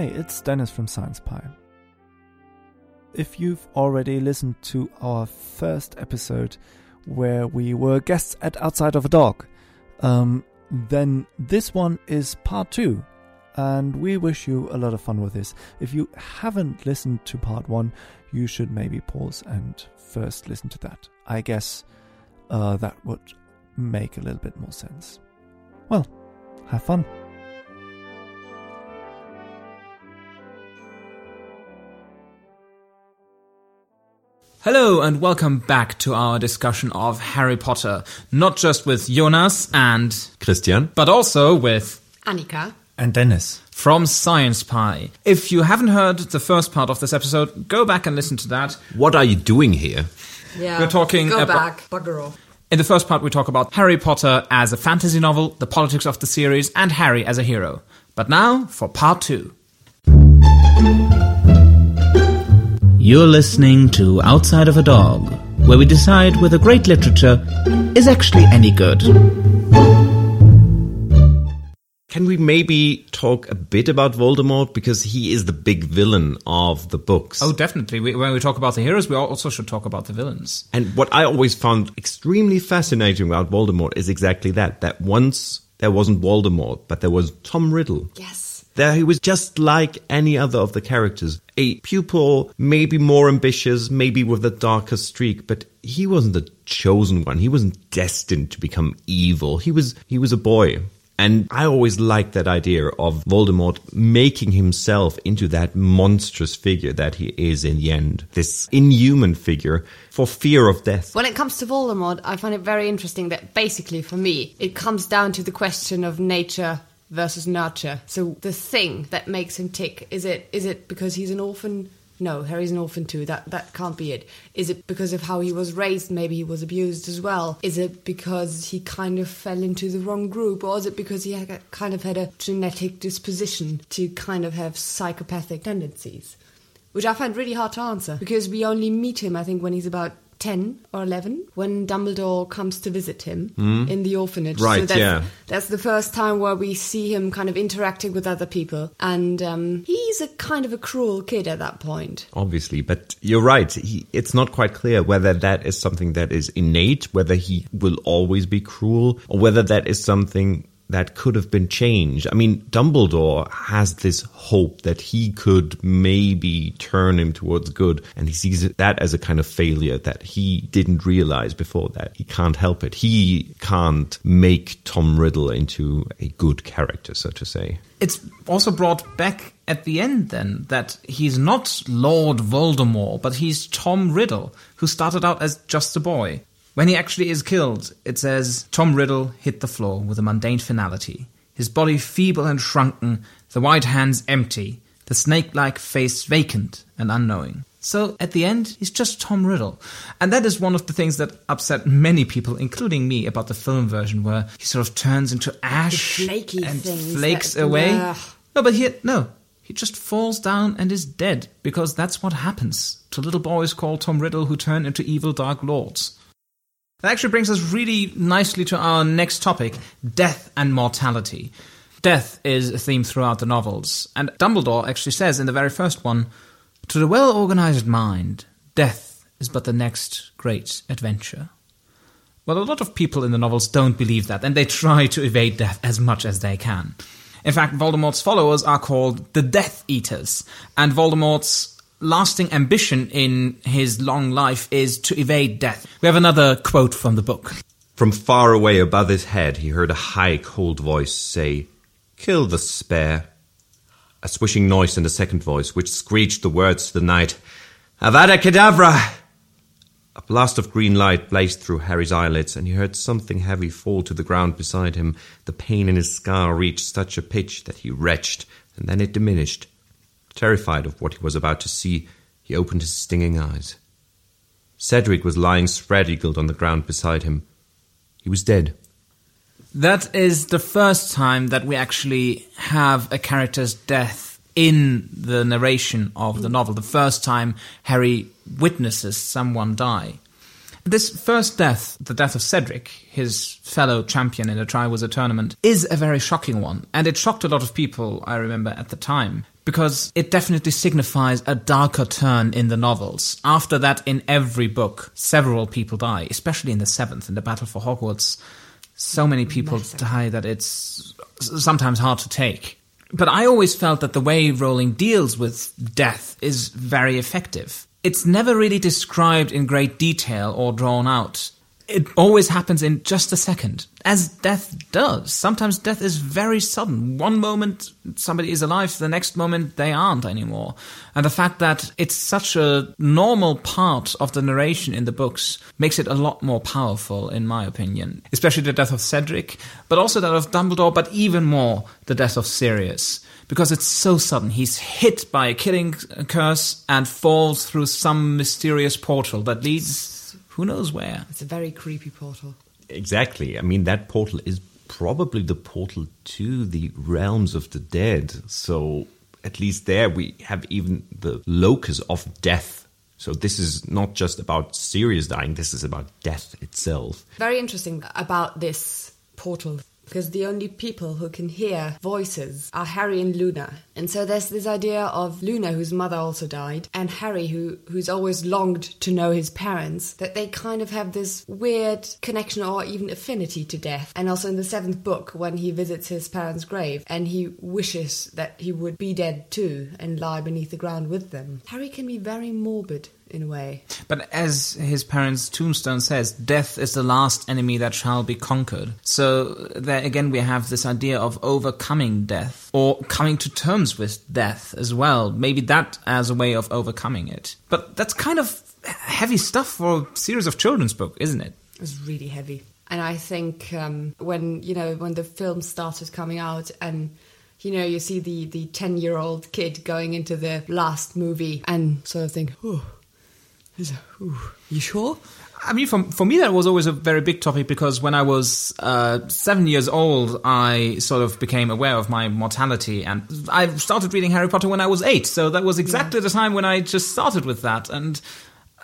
Hey, it's Dennis from Science Pie. If you've already listened to our first episode where we were guests at Outside of a Dog, um, then this one is part two, and we wish you a lot of fun with this. If you haven't listened to part one, you should maybe pause and first listen to that. I guess uh, that would make a little bit more sense. Well, have fun. Hello and welcome back to our discussion of Harry Potter, not just with Jonas and Christian, but also with Annika. And Dennis. from Science Pie. If you haven't heard the first part of this episode, go back and listen to that. what are you doing here? Yeah. We're talking Go about- back, bugger off. In the first part, we talk about Harry Potter as a fantasy novel, the politics of the series, and Harry as a hero. But now for part two. You're listening to Outside of a Dog, where we decide whether great literature is actually any good. Can we maybe talk a bit about Voldemort because he is the big villain of the books? Oh, definitely. We, when we talk about the heroes, we also should talk about the villains. And what I always found extremely fascinating about Voldemort is exactly that that once there wasn't Voldemort, but there was Tom Riddle. Yes. There he was just like any other of the characters. A pupil, maybe more ambitious, maybe with a darker streak, but he wasn't the chosen one. He wasn't destined to become evil. He was he was a boy. And I always liked that idea of Voldemort making himself into that monstrous figure that he is in the end. This inhuman figure for fear of death. When it comes to Voldemort, I find it very interesting that basically for me, it comes down to the question of nature versus nurture. So the thing that makes him tick, is it is it because he's an orphan? No, Harry's an orphan too. That that can't be it. Is it because of how he was raised? Maybe he was abused as well. Is it because he kind of fell into the wrong group, or is it because he had, kind of had a genetic disposition to kind of have psychopathic tendencies? Which I find really hard to answer because we only meet him, I think, when he's about 10 or 11 when Dumbledore comes to visit him in the orphanage. Right, that's, yeah. That's the first time where we see him kind of interacting with other people. And um, he's a kind of a cruel kid at that point. Obviously, but you're right. He, it's not quite clear whether that is something that is innate, whether he will always be cruel, or whether that is something that could have been changed. I mean, Dumbledore has this hope that he could maybe turn him towards good, and he sees that as a kind of failure that he didn't realize before that. He can't help it. He can't make Tom Riddle into a good character, so to say. It's also brought back at the end then that he's not Lord Voldemort, but he's Tom Riddle, who started out as just a boy. When he actually is killed, it says Tom Riddle hit the floor with a mundane finality, his body feeble and shrunken, the white hands empty, the snake like face vacant and unknowing. So at the end, he's just Tom Riddle. And that is one of the things that upset many people, including me, about the film version, where he sort of turns into ash flaky and flakes that- away. Ugh. No, but here, no. He just falls down and is dead, because that's what happens to little boys called Tom Riddle who turn into evil dark lords. That actually brings us really nicely to our next topic death and mortality. Death is a theme throughout the novels, and Dumbledore actually says in the very first one To the well organized mind, death is but the next great adventure. Well, a lot of people in the novels don't believe that, and they try to evade death as much as they can. In fact, Voldemort's followers are called the Death Eaters, and Voldemort's lasting ambition in his long life is to evade death. We have another quote from the book. From far away above his head, he heard a high, cold voice say, Kill the spare. A swishing noise and a second voice, which screeched the words to the night, Avada Kedavra! A blast of green light blazed through Harry's eyelids, and he heard something heavy fall to the ground beside him. The pain in his skull reached such a pitch that he retched, and then it diminished. Terrified of what he was about to see, he opened his stinging eyes. Cedric was lying spread eagled on the ground beside him. He was dead. That is the first time that we actually have a character's death in the narration of the novel. The first time Harry witnesses someone die. This first death, the death of Cedric, his fellow champion in the Triwizard tournament, is a very shocking one. And it shocked a lot of people, I remember, at the time. Because it definitely signifies a darker turn in the novels. After that, in every book, several people die, especially in the seventh, in the Battle for Hogwarts. So many people Massive. die that it's sometimes hard to take. But I always felt that the way Rowling deals with death is very effective. It's never really described in great detail or drawn out. It always happens in just a second, as death does. Sometimes death is very sudden. One moment somebody is alive, the next moment they aren't anymore. And the fact that it's such a normal part of the narration in the books makes it a lot more powerful, in my opinion. Especially the death of Cedric, but also that of Dumbledore, but even more the death of Sirius. Because it's so sudden. He's hit by a killing curse and falls through some mysterious portal that leads who knows where. It's a very creepy portal. Exactly. I mean, that portal is probably the portal to the realms of the dead. So at least there we have even the locus of death. So this is not just about Sirius dying, this is about death itself. Very interesting about this portal because the only people who can hear voices are Harry and Luna. And so there's this idea of Luna, whose mother also died, and Harry, who who's always longed to know his parents, that they kind of have this weird connection or even affinity to death. And also in the seventh book, when he visits his parents' grave and he wishes that he would be dead too and lie beneath the ground with them. Harry can be very morbid in a way. But as his parents' tombstone says, death is the last enemy that shall be conquered. So there again we have this idea of overcoming death or coming to terms with death as well. Maybe that as a way of overcoming it. But that's kind of heavy stuff for a series of children's book, isn't it? It was really heavy. And I think um, when you know when the film started coming out, and you know you see the the ten year old kid going into the last movie, and sort of think, oh, ooh, you sure? I mean, for, for me, that was always a very big topic because when I was uh, seven years old, I sort of became aware of my mortality. And I started reading Harry Potter when I was eight. So that was exactly the time when I just started with that. And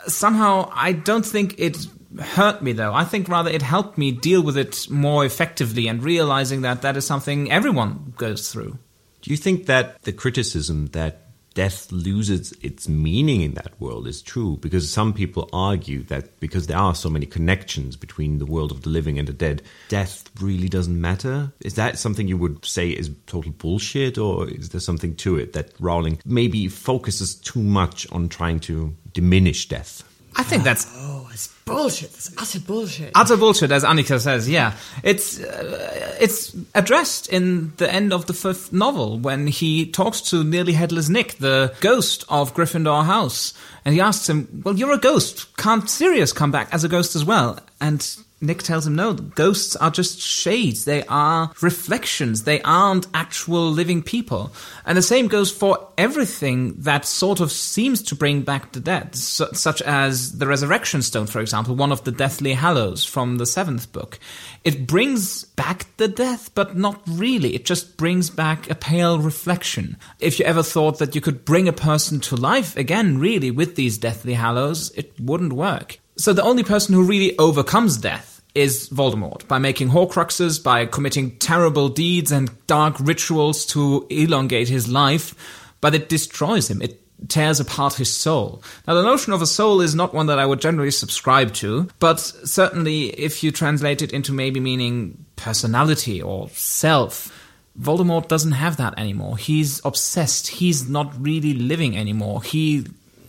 somehow, I don't think it hurt me, though. I think rather it helped me deal with it more effectively and realizing that that is something everyone goes through. Do you think that the criticism that death loses its meaning in that world is true? Because some people argue that because there are so many connections between the world of the living and the dead, death really doesn't matter. Is that something you would say is total bullshit, or is there something to it that Rowling maybe focuses too much on trying to diminish death? I think that's Oh, it's bullshit. It's utter bullshit. utter bullshit, as Annika says. Yeah, it's uh, it's addressed in the end of the fifth novel when he talks to nearly headless Nick, the ghost of Gryffindor House, and he asks him, "Well, you're a ghost. Can't Sirius come back as a ghost as well?" And Nick tells him, "No, ghosts are just shades. They are reflections. They aren't actual living people." And the same goes for everything that sort of seems to bring back the dead, su- such as the Resurrection Stone, for example, one of the Deathly Hallows from the seventh book. It brings back the death, but not really. It just brings back a pale reflection. If you ever thought that you could bring a person to life again, really, with these Deathly Hallows, it wouldn't work. So the only person who really overcomes death is Voldemort by making Horcruxes, by committing terrible deeds and dark rituals to elongate his life, but it destroys him. It tears apart his soul. Now, the notion of a soul is not one that I would generally subscribe to, but certainly if you translate it into maybe meaning personality or self, Voldemort doesn't have that anymore. He's obsessed. He's not really living anymore. He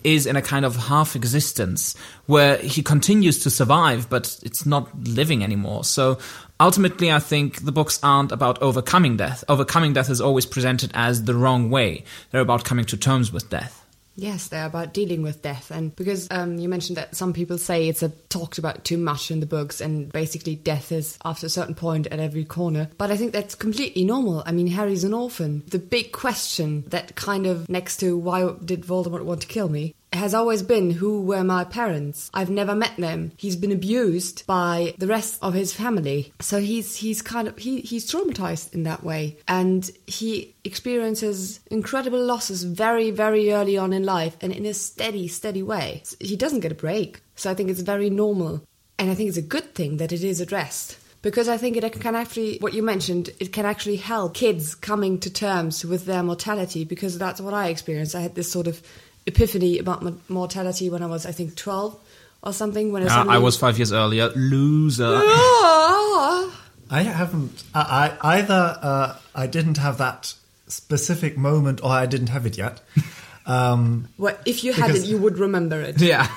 is in a kind of half existence where he continues to survive, but it's not living anymore. So ultimately, I think the books aren't about overcoming death. Overcoming death is always presented as the wrong way. They're about coming to terms with death. Yes, they're about dealing with death, and because um, you mentioned that some people say it's a, talked about too much in the books, and basically death is after a certain point at every corner. But I think that's completely normal. I mean, Harry's an orphan. The big question that kind of next to why did Voldemort want to kill me has always been who were my parents. I've never met them. He's been abused by the rest of his family. So he's he's kind of he, he's traumatized in that way. And he experiences incredible losses very, very early on in life and in a steady, steady way. He doesn't get a break. So I think it's very normal. And I think it's a good thing that it is addressed because I think it can actually, what you mentioned, it can actually help kids coming to terms with their mortality because that's what I experienced. I had this sort of epiphany about m- mortality when I was, I think, 12 or something. When I, Uh, suddenly- I was five years earlier. Loser. Ah! I haven't. I, I either uh, I didn't have that specific moment, or I didn't have it yet. Um, Well, if you Because- had it, you would remember it. yeah.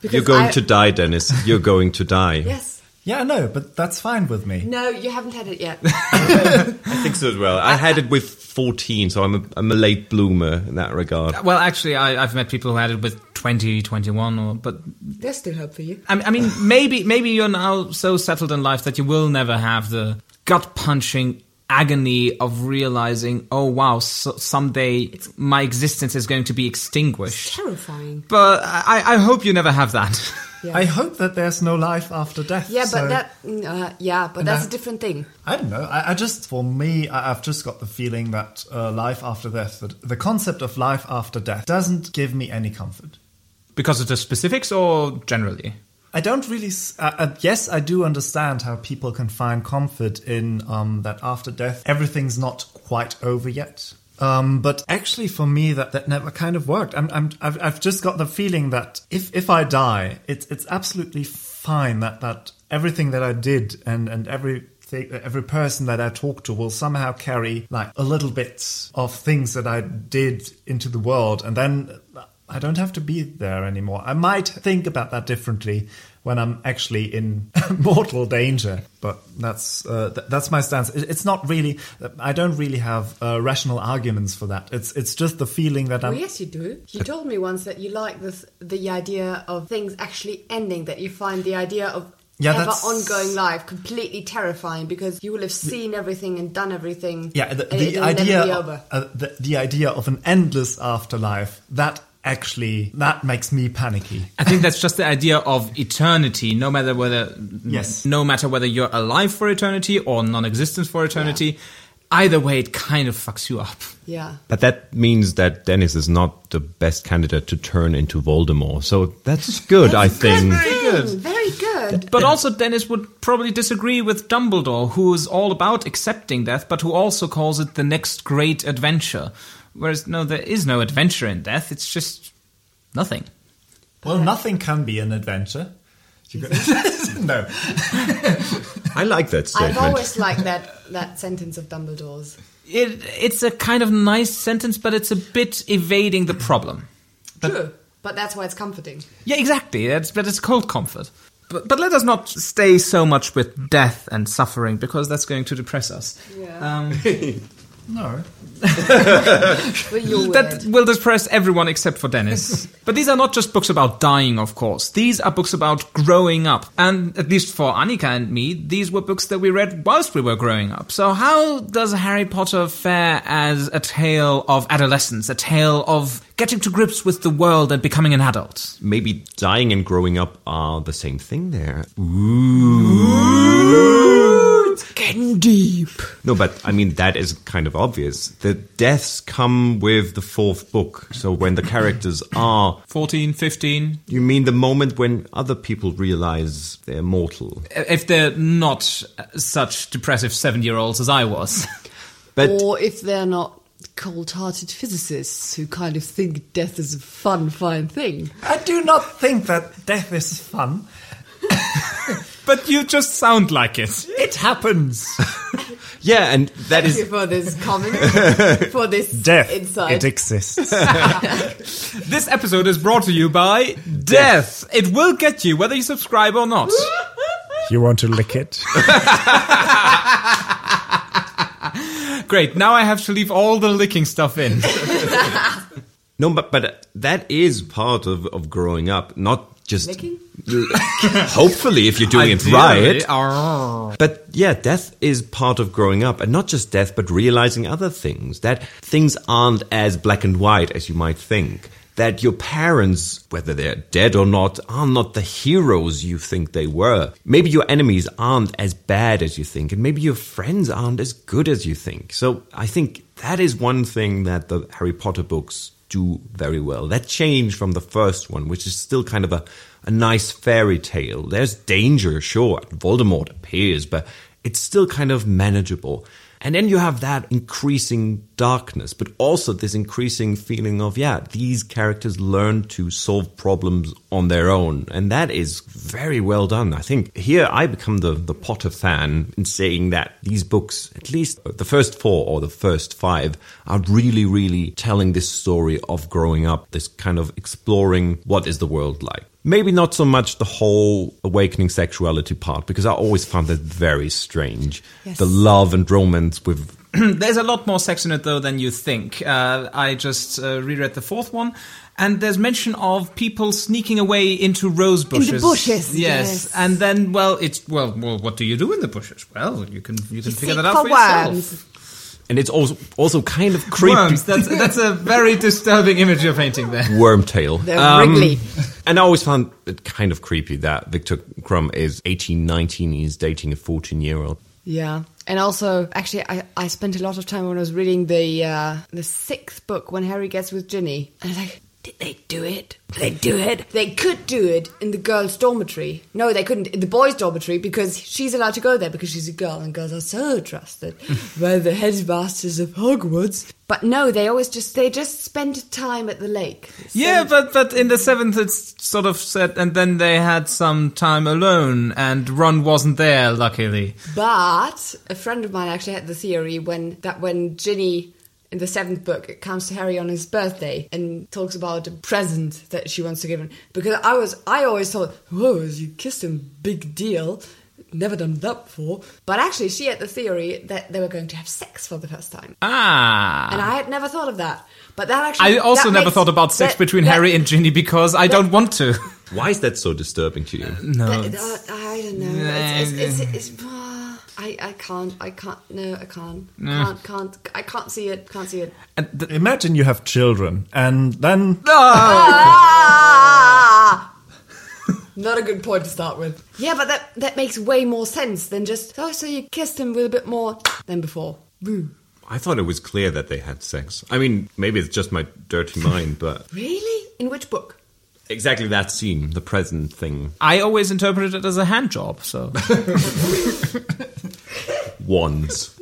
Because You're going I- to die, Dennis. You're going to die. Yes. yeah, no, but that's fine with me. No, you haven't had it yet. I think so as well. I had it with 14, so I'm a, I'm a late bloomer in that regard. Well, actually, I, I've met people who had it with 20, 21, or but There's still hope for you. I, I mean, maybe maybe you're now so settled in life that you will never have the gut punching agony of realizing, oh wow, so someday my existence is going to be extinguished. Terrifying. But I, I hope you never have that. Yeah. I hope that there's no life after death. yeah, but so- that, uh, yeah, but And that's that- a different thing. I don't know. I, I just, for me, I, I've just got the feeling that uh, life after death, that the concept of life after death, doesn't give me any comfort. because of the specifics or generally? I don't really. Uh, uh, yes, I do understand how people can find comfort in um, that after death, everything's not quite over yet. Um, but actually, for me, that, that never kind of worked. I'm, I'm, I've, I've just got the feeling that if, if I die, it's it's absolutely fine that, that everything that I did and and every every person that I talk to will somehow carry like a little bit of things that I did into the world, and then I don't have to be there anymore. I might think about that differently when I'm actually in mortal danger, but that's uh, th- that's my stance. It- it's not really. I don't really have uh, rational arguments for that. It's it's just the feeling that Oh, I'm. yes, you do. You told me once that you like this, the idea of things actually ending, that you find the idea of Yeah, ever that's- ongoing life completely terrifying because you will have seen everything and done everything. Yeah, the, the idea uh, the, the idea of an endless afterlife that actually that makes me panicky. I think that's just the idea of eternity. No matter whether, Yes. no matter whether you're alive for eternity or non-existence for eternity, either way, it kind of fucks you up. Yeah. But that means that Dennis is not the best candidate to turn into Voldemort. So that's good, I think. Very good. Very good. But also, Dennis would probably disagree with Dumbledore, who is all about accepting death, but who also calls it the next great adventure. Whereas, no, there is no adventure in death. It's just nothing. Well, nothing can be an adventure. No. I like that statement. I've always liked that, that sentence of Dumbledore's. It, it's a kind of nice sentence, but it's a bit evading the problem. True. But that's why it's comforting. Yeah, exactly. That's, but it's cold comfort. But, but let us not stay so much with death and suffering because that's going to depress us. Yeah. Um, No. But you're that will depress everyone except for Dennis. but these are not just books about dying, of course. These are books about growing up. And at least for Annika and me, these were books that we read whilst we were growing up. So how does Harry Potter fare as a tale of adolescence, a tale of getting to grips with the world and becoming an adult? Maybe dying and growing up are the same thing there. Getting deep. No, but I mean, that is kind of obvious. The deaths come with the fourth book. So when the characters are. 14, 15, You mean the moment when other people realize they're mortal? if they're not such depressive seven year olds as I was. But Or if they're not cold hearted physicists who kind of think death is a fun, fine thing. I do not think that death is fun. but you just sound like it. It happens. yeah, and that Thank you is. for this comment, for this Death. insight. It exists. This episode is brought to you by Death. It will get you whether you subscribe or not. you want to lick it? Great, now I have to leave all the licking stuff in. No, but, but that is part of, of growing up, not just. Licking? Hopefully, if you're doing it right. arrgh. But yeah, death is part of growing up, and not just death, but realizing other things. That things aren't as black and white as you might think. That your parents, whether they're dead or not, are not the heroes you think they were. Maybe your enemies aren't as bad as you think, and maybe your friends aren't as good as you think. So I think that is one thing that the Harry Potter books do very well. That change from the first one, which is still kind of a, a nice fairy tale. There's danger, sure. Voldemort appears, but it's still kind of manageable. And then you have that increasing darkness, but also this increasing feeling of, yeah, these characters learn to solve problems on their own. And that is very well done. I think here I become the, the Potter fan in saying that these books, at least the first four or the first five, are really, really telling this story of growing up, this kind of exploring what is the world like. Maybe not so much the whole awakening sexuality part, because I always found that very strange. Yes. The love and romance with There's a lot more sex in it though than you think. Uh, I just uh, reread the fourth one, and there's mention of people sneaking away into rose bushes. In the bushes, yes. yes. And then, well, it's well, well, what do you do in the bushes? Well, you can you can figure that out for for yourself. worms. and it's also also kind of creepy. Worms. That's that's a very disturbing image you're painting there. Wormtail. They're wriggly. And I always found it kind of creepy that Viktor Krum is 18, 19, he's dating a 14 year old. Yeah. And also, actually, I, I spent a lot of time when I was reading the uh, the sixth book when Harry gets with Ginny. And I was like, did they do it? They do it? They could do it in the girls' dormitory. No, they couldn't in the boys' dormitory because she's allowed to go there because she's a girl and girls are so trusted by the headmasters of Hogwarts. But no, they always just they just spend time at the lake. Yeah, but but in the seventh it's sort of said, and then they had some time alone, and Ron wasn't there, luckily. But a friend of mine actually had the theory when that when Ginny in the seventh book it comes to Harry on his birthday and talks about a present that she wants to give him. Because I was I always thought, whoa, you kissed him, big deal. Never done that before. But actually she had the theory that they were going to have sex for the first time. Ah. And I had never thought of that. But that actually I also never makes- thought about sex that- between that- Harry and Ginny because I don't want to. Why is that so disturbing to you? No. But, uh, I don't know. It's, it's, it's, it's, uh, I, I can't. I can't. No, I can't. Can't. Can't. I can't see it. Can't see it. And the- Imagine you have children, and then Ah! Not a good point to start with. Yeah, but that that makes way more sense than just oh, so you kissed him with a bit more than before. Woo. I thought it was clear that they had sex. I mean, maybe it's just my dirty mind, but Really? In which book? Exactly that scene, the present thing, I always interpreted it as a hand job, so. wands.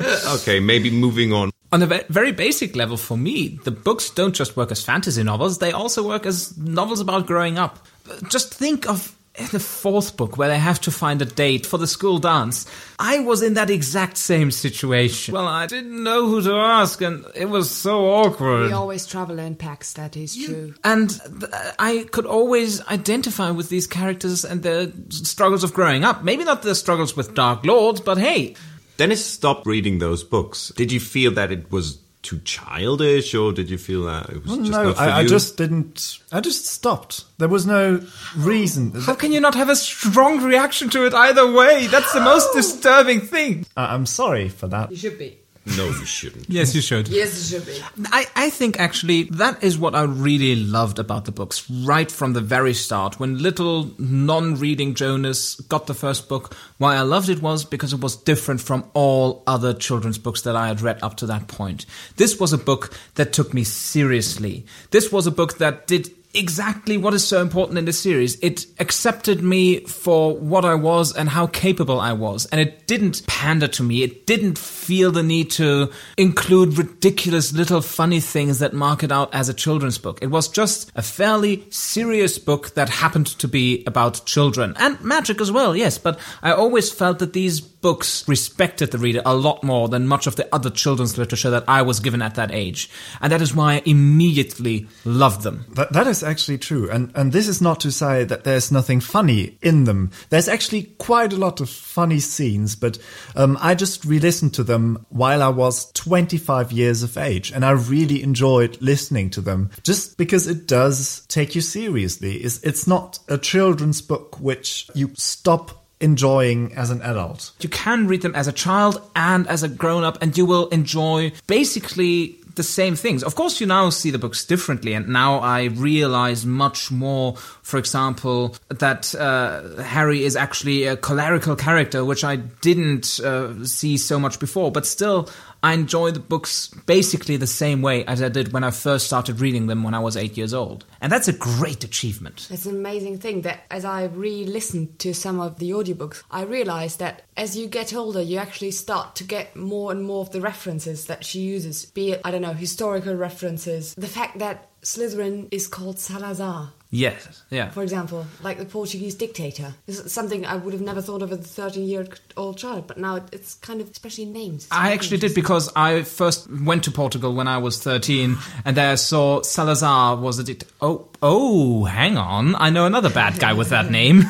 okay, maybe moving on. On a ve- very basic level, for me, the books don't just work as fantasy novels, they also work as novels about growing up. Just think of the fourth book where they have to find a date for the school dance. I was in that exact same situation. Well, I didn't know who to ask, and it was so awkward. We always travel in packs. That is true. And th- I could always identify with these characters and their struggles of growing up. Maybe not the struggles with Dark Lords, but hey, Dennis stopped reading those books. Did you feel that it was too childish, or did you feel that it was just no, not for I, I just didn't. I just stopped. There was no reason. how can you not have a strong reaction to it either way? That's the most disturbing thing. I- I'm sorry for that. You should be. No, you shouldn't. Yes, you should. Yes, you should be. I, I think actually that is what I really loved about the books right from the very start. When little non reading Jonas got the first book, why I loved it was because it was different from all other children's books that I had read up to that point. This was a book that took me seriously. This was a book that did exactly what is so important in this series. It accepted me for what I was and how capable I was. And it didn't pander to me. It didn't feel the need to include ridiculous little funny things that mark it out as a children's book. It was just a fairly serious book that happened to be about children and magic as well, yes. But I always felt that these books respected the reader a lot more than much of the other children's literature that I was given at that age. And that is why I immediately loved them. That, that is actually true. And, and this is not to say that there's nothing funny in them. There's actually quite a lot of funny scenes, but um, I just re listened to them while I was 25 years of age. And I really enjoyed listening to them just because it does take you seriously. It's, it's not a children's book which you stop enjoying as an adult. You can read them as a child and as a grown up, and you will enjoy basically the same things. Of course, you now see the books differently, and now I realize much more. For example, that uh, Harry is actually a cholerical character, which I didn't uh, see so much before. But still, I enjoy the books basically the same way as I did when I first started reading them when I was eight years old. And that's a great achievement. It's an amazing thing that as I re listened to some of the audiobooks, I realized that as you get older, you actually start to get more and more of the references that she uses, be it, I don't know, historical references. The fact that Slytherin is called Salazar. Yes, yeah. For example, like the Portuguese dictator. This is something I would have never thought of as a 13 year old child, but now it's kind of, especially names. I actually did because I first went to Portugal when I was 13 and there I saw Salazar was a dict- Oh, oh, hang on. I know another bad guy with that name.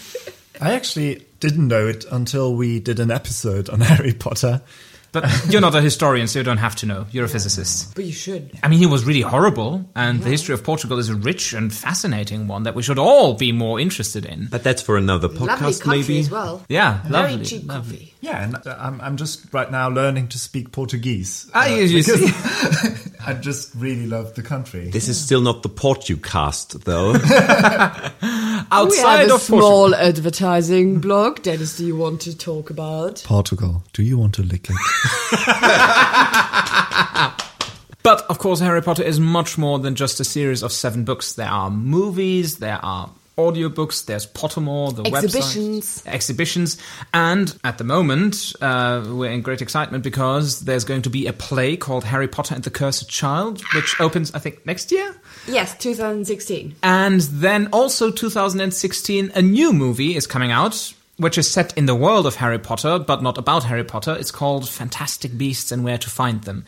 I actually didn't know it until we did an episode on Harry Potter. But you're not a historian, so you don't have to know. You're a physicist. But you should. I mean, he was really horrible, and the history of Portugal is a rich and fascinating one that we should all be more interested in. But that's for another Lovely podcast, country maybe. as well. Yeah, Very lovely. cheap lovely. coffee. Yeah, and uh, I'm, I'm just right now learning to speak Portuguese. Ah, uh, you- you because see. I just really love the country. This is still not the Portucast, though. we Outside have a of Portugal. small advertising blog. Dennis, do you want to talk about? Portugal. Do you want to lick it? But of course, Harry Potter is much more than just a series of seven books. There are movies, there are audiobooks, there's Pottermore, the Exhibitions. website, exhibitions, and at the moment uh, we're in great excitement because there's going to be a play called Harry Potter and the Cursed Child, which opens I think next year. Yes, 2016. And then also 2016, a new movie is coming out, which is set in the world of Harry Potter, but not about Harry Potter. It's called Fantastic Beasts and Where to Find Them.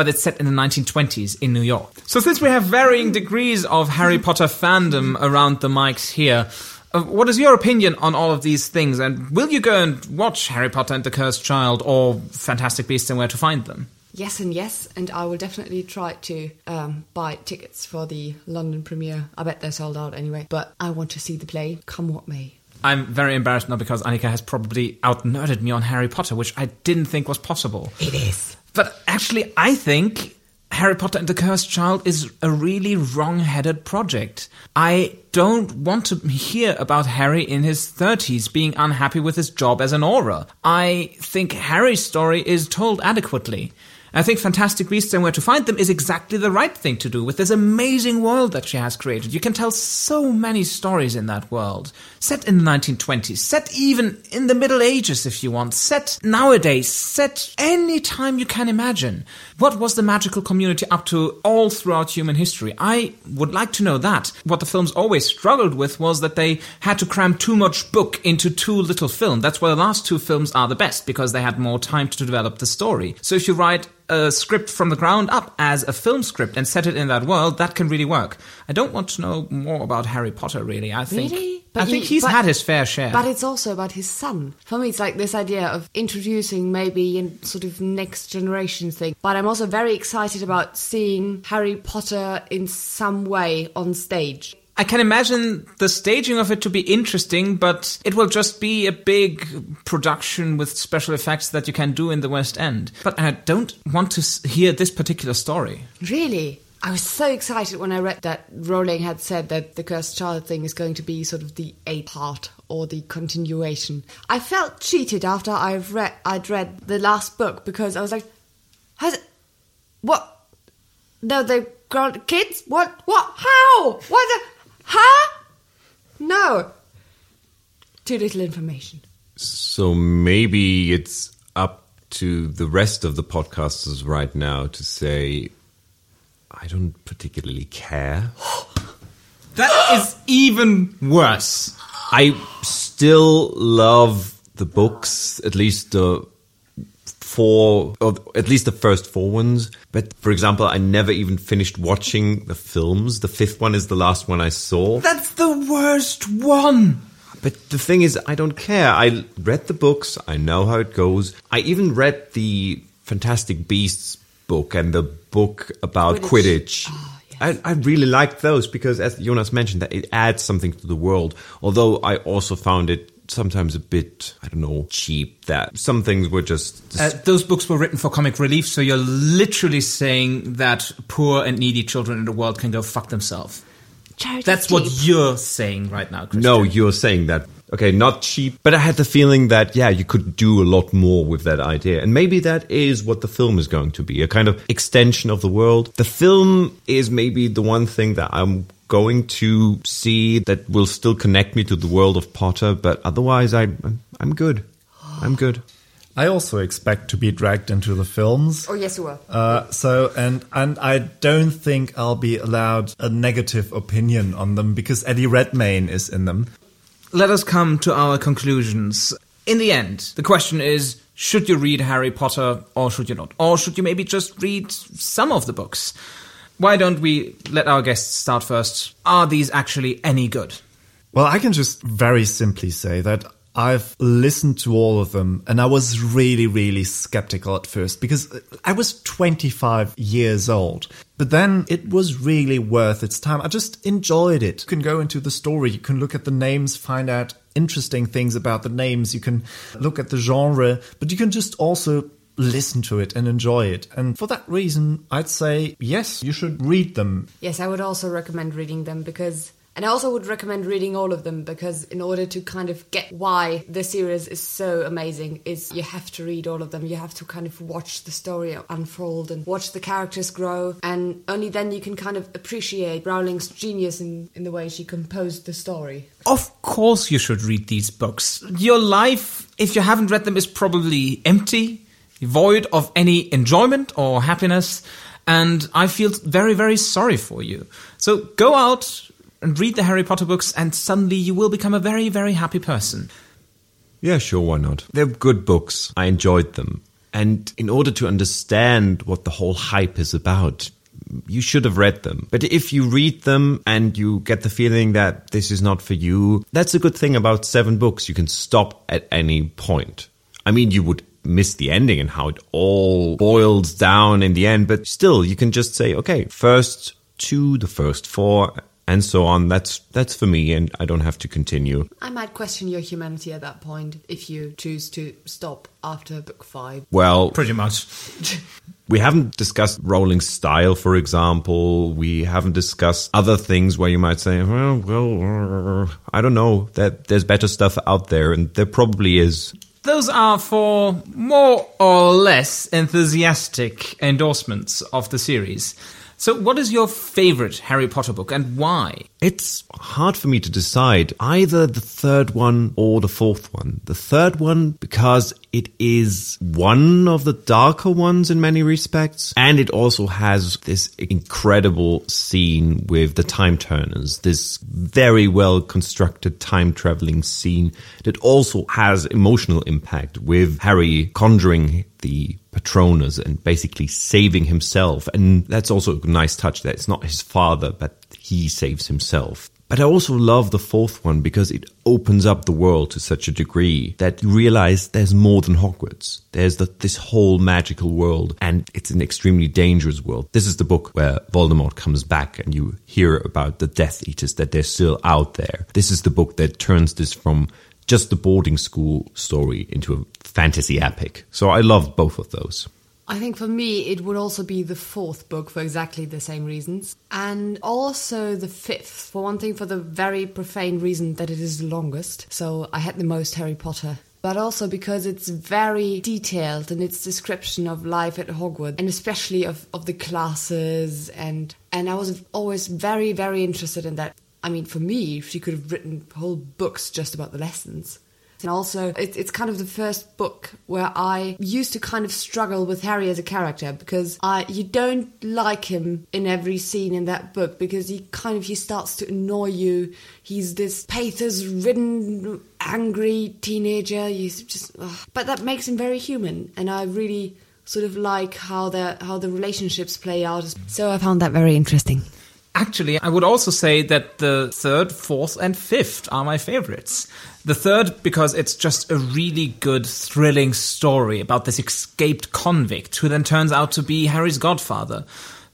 But it's set in the 1920s in New York. So since we have varying degrees of Harry Potter fandom around the mics here, uh, what is your opinion on all of these things? And will you go and watch Harry Potter and the Cursed Child or Fantastic Beasts and Where to Find Them? Yes and yes, and I will definitely try to um, buy tickets for the London premiere. I bet they're sold out anyway, but I want to see the play, come what may. I'm very embarrassed now because Annika has probably out nerded me on Harry Potter, which I didn't think was possible. It is. But actually, I think Harry Potter and the Cursed Child is a really wrong headed project. I don't want to hear about Harry in his 30s being unhappy with his job as an Auror. I think Harry's story is told adequately. I think Fantastic Beasts and Where to Find Them is exactly the right thing to do with this amazing world that she has created. You can tell so many stories in that world. Set in the 1920s, set even in the Middle Ages if you want, set nowadays, set any time you can imagine. What was the magical community up to all throughout human history? I would like to know that. What the films always struggled with was that they had to cram too much book into too little film. That's why the last two films are the best, because they had more time to develop the story. So if you write a script from the ground up as a film script and set it in that world, that can really work. I don't want to know more about Harry Potter, really. I think Really? I But think you- he's but- had his fair share. But it's also about his son. For me, it's like this idea of introducing maybe a sort of next generation thing. But I'm also very excited about seeing Harry Potter in some way on stage. I can imagine the staging of it to be interesting, but it will just be a big production with special effects that you can do in the West End. But I don't want to hear this particular story. Really? I was so excited when I read that Rowling had said that the Cursed Child thing is going to be sort of the eighth part or the continuation. I felt cheated after I've read I'd read the last book because I was like, has it, what? No, they grown kids? What? What? How? What? The? No. Too little information. so maybe it's up to the rest of the podcasters right now to say, I don't particularly care. That is even worse. I still love the books, at least the four, or at least the first four ones. But for example, I never even finished watching the films. The fifth one is the last one I saw. That's the worst one. But the thing is, I don't care. I read the books. I know how it goes. I even read the Fantastic Beasts book and the book about Quidditch. Quidditch. Oh, yes. I, I really liked those because, as Jonas mentioned, that it adds something to the world. Although I also found it sometimes a bit, I don't know, cheap. That some things were just. Uh, those books were written for comic relief, so you're literally saying that poor and needy children in the world can go fuck themselves. Charity That's what you're saying right now, Christian. no, you're saying that. Okay, not cheap, but I had the feeling that, yeah, you could do a lot more with that idea. And maybe that is what the film is going to be a kind of extension of the world. The film is maybe the one thing that I'm going to see that will still connect me to the world of Potter, but otherwise, I, I'm, I'm good. I'm good. I also expect to be dragged into the films. Oh yes, you were. Uh, so and and I don't think I'll be allowed a negative opinion on them because Eddie Redmayne is in them. Let us come to our conclusions. In the end, the question is should you read Harry Potter or should you not? Or should you maybe just read some of the books? Why don't we let our guests start first? Are these actually any good? Well, I can just very simply say that I've listened to all of them and I was really, really skeptical at first because I was 25 years old. But then it was really worth its time. I just enjoyed it. You can go into the story, you can look at the names, find out interesting things about the names, you can look at the genre, but you can just also listen to it and enjoy it. And for that reason, I'd say yes, you should read them. Yes, I would also recommend reading them because. And I also would recommend reading all of them because in order to kind of get why the series is so amazing is you have to read all of them. You have to kind of watch the story unfold and watch the characters grow and only then you can kind of appreciate Rowling's genius in, in the way she composed the story. Of course, you should read these books. Your life, if you haven't read them, is probably empty, void of any enjoyment or happiness, and I feel very, very sorry for you. So go out and read the Harry Potter books, and suddenly you will become a very, very happy person. Yeah, sure, why not? They're good books. I enjoyed them. And in order to understand what the whole hype is about, you should have read them. But if you read them and you get the feeling that this is not for you, that's a good thing about seven books. You can stop at any point. I mean, you would miss the ending and how it all boils down in the end, but still, you can just say, okay, first two, the first four, and so on. That's that's for me, and I don't have to continue. I might question your humanity at that point if you choose to stop after book five. Well, Pretty much. we haven't discussed Rowling's style, for example. We haven't discussed other things where you might say, well, well, I don't know. That there's better stuff out there, and there probably is. Those are for more or less enthusiastic endorsements of the series. So, what is your favorite Harry Potter book and why? It's hard for me to decide either the third one or the fourth one. The third one because it is one of the darker ones in many respects, and it also has this incredible scene with the time turners, this very well constructed time traveling scene that also has emotional impact with Harry conjuring the Patronus and basically saving himself. And that's also a nice touch that it's not his father, but he saves himself. But I also love the fourth one because it opens up the world to such a degree that you realize there's more than Hogwarts. There's the, this whole magical world and it's an extremely dangerous world. This is the book where Voldemort comes back and you hear about the Death Eaters, that they're still out there. This is the book that turns this from just the boarding school story into a fantasy epic. So I love both of those. I think for me, it would also be the fourth book for exactly the same reasons. And also the fifth, for one thing, for the very profane reason that it is the longest. So I had the most Harry Potter. But also because it's very detailed in its description of life at Hogwarts, and especially of, of the classes. And, and I was always very, very interested in that. I mean, for me, she could have written whole books just about the lessons. And also, it, it's kind of the first book where I used to kind of struggle with Harry as a character because I you don't like him in every scene in that book because he kind of he starts to annoy you. He's this pathos-ridden, angry teenager. He's just, ugh. but that makes him very human, and I really sort of like how the how the relationships play out. So I found that very interesting. Actually, I would also say that the third, fourth, and fifth are my favorites. The third, because it's just a really good, thrilling story about this escaped convict who then turns out to be Harry's godfather.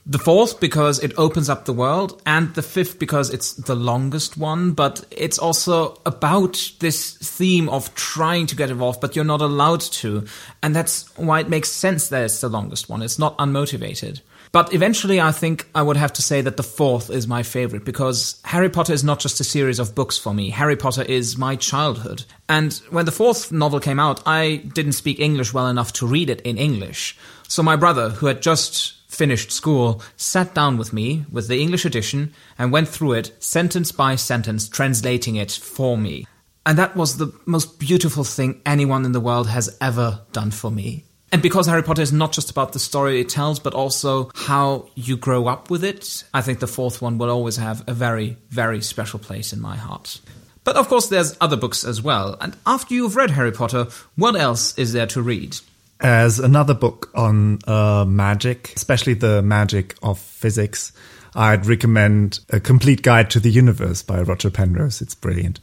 The fourth because it opens up the world, and the fifth because it's the longest one, but it's also about this theme of trying to get involved, but you're not allowed to. And that's why it makes sense that it's the longest one. It's not unmotivated. But eventually, I think I would have to say that the fourth is my favorite because Harry Potter is not just a series of books for me. Harry Potter is my childhood. And when the fourth novel came out, I didn't speak English well enough to read it in English. So my brother, who had just finished school, sat down with me with the English edition and went through it sentence by sentence, translating it for me. And that was the most beautiful thing anyone in the world has ever done for me. And because Harry Potter is not just about the story it tells, but also how you grow up with it, I think the fourth one will always have a very, very special place in my heart. But of course, there's other books as well. And after you've read Harry Potter, what else is there to read? as another book on uh, magic, especially the magic of physics, I'd recommend A Complete Guide to the Universe by Roger Penrose. It's brilliant.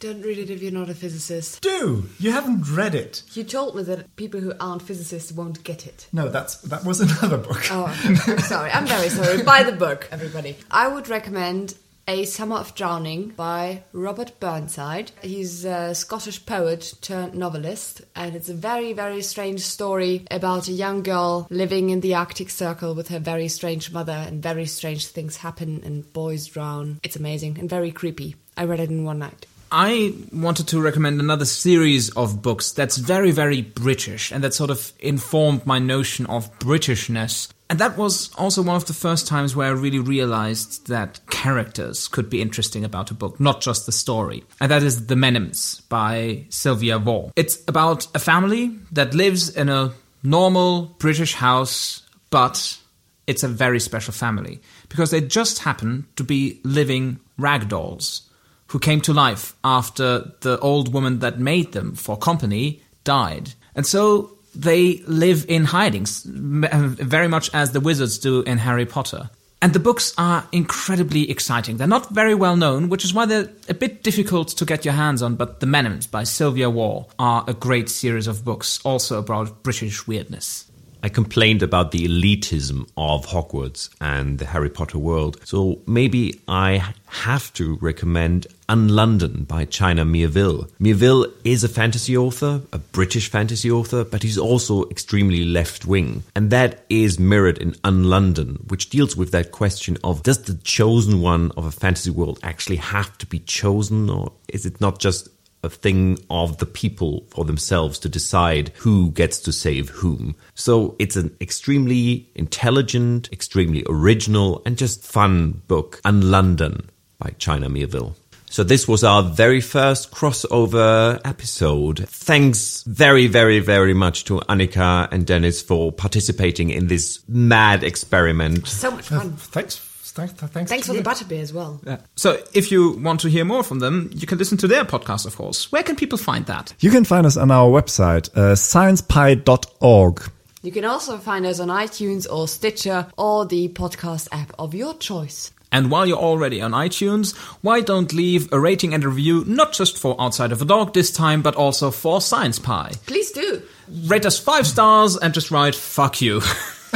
Don't read it if you're not a physicist. Do you haven't read it? You told me that people who aren't physicists won't get it. No, that's that was another book. Oh, I'm sorry. I'm very sorry. Buy the book, everybody. I would recommend a Summer of Drowning by Robert Burnside. He's a Scottish poet turned novelist, and it's a very, very strange story about a young girl living in the Arctic Circle with her very strange mother, and very strange things happen, and boys drown. It's amazing and very creepy. I read it in one night. I wanted to recommend another series of books that's very, very British and that sort of informed my notion of Britishness. And that was also one of the first times where I really realized that characters could be interesting about a book, not just the story. And that is The Mennyms by Sylvia Waugh. It's about a family that lives in a normal British house, but it's a very special family because they just happen to be living ragdolls who came to life after the old woman that made them for company died. And so they live in hiding, very much as the wizards do in Harry Potter. And the books are incredibly exciting. They're not very well known, which is why they're a bit difficult to get your hands on, but The Mennyms by Sylvia Waugh are a great series of books, also about British weirdness. I complained about the elitism of Hogwarts and the Harry Potter world, so maybe I have to recommend Un Lun Dun by China Miéville. Miéville is a fantasy author, a British fantasy author, but he's also extremely left wing. And that is mirrored in Un Lun Dun, which deals with that question of does the chosen one of a fantasy world actually have to be chosen, or is it not just a thing of the people for themselves to decide who gets to save whom. So it's an extremely intelligent, extremely original, and just fun book, Un Lun Dun by China Miéville. So this was our very first crossover episode. Thanks very, very, very much to Annika and Dennis for participating in this mad experiment. So much fun. Thanks. Thanks, thanks, Thanks for the butterbeer as well. Yeah. So if you want to hear more from them, you can listen to their podcast, of course. Where can people find that? You can find us on our website, uh, sciencepie.org. You can also find us on iTunes or Stitcher or the podcast app of your choice. And while you're already on iTunes, why don't leave a rating and a review not just for Outside of a Dog this time, but also for Science Pie. Please do. Rate us five stars and just write "fuck you."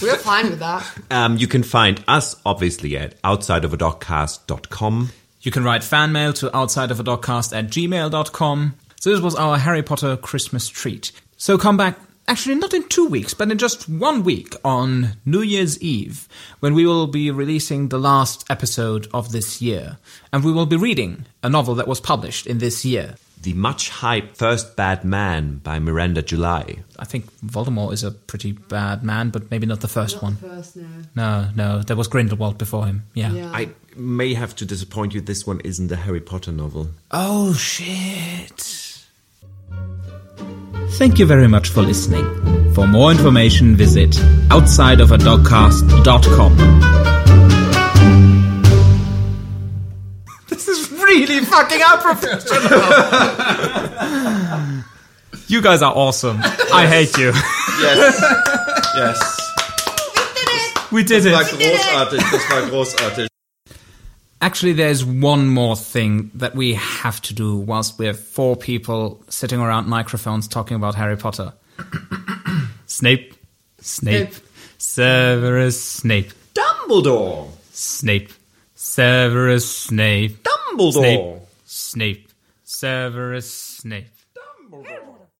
We're fine with that. Um, you can find us obviously at outsideofadogcast.com. You can write fan mail to outsideofadogcast at gmail.com. So this was our Harry Potter Christmas treat. So come back, actually not in two weeks, but in just one week on New Year's Eve, when we will be releasing the last episode of this year. And we will be reading a novel that was published in this year. The much hyped First Bad Man by Miranda July. I think Voldemort is a pretty bad man, but maybe not the first one. First, no. No, no, there was Grindelwald before him. Yeah. Yeah. I may have to disappoint you, this one isn't a Harry Potter novel. Oh shit. Thank you very much for listening. For more information, visit outsideofadogcast.com. This is really fucking unprofessional. you guys are awesome. I hate you. Yes. yes. We did it. großartig. Das war großartig. Actually, there's one more thing that we have to do whilst we're four people sitting around microphones talking about Harry Potter. Snape, Snape, Severus Snape. Dumbledore! Snape. Severus Snape. Dumbledore! Snape. Snape. Severus Snape.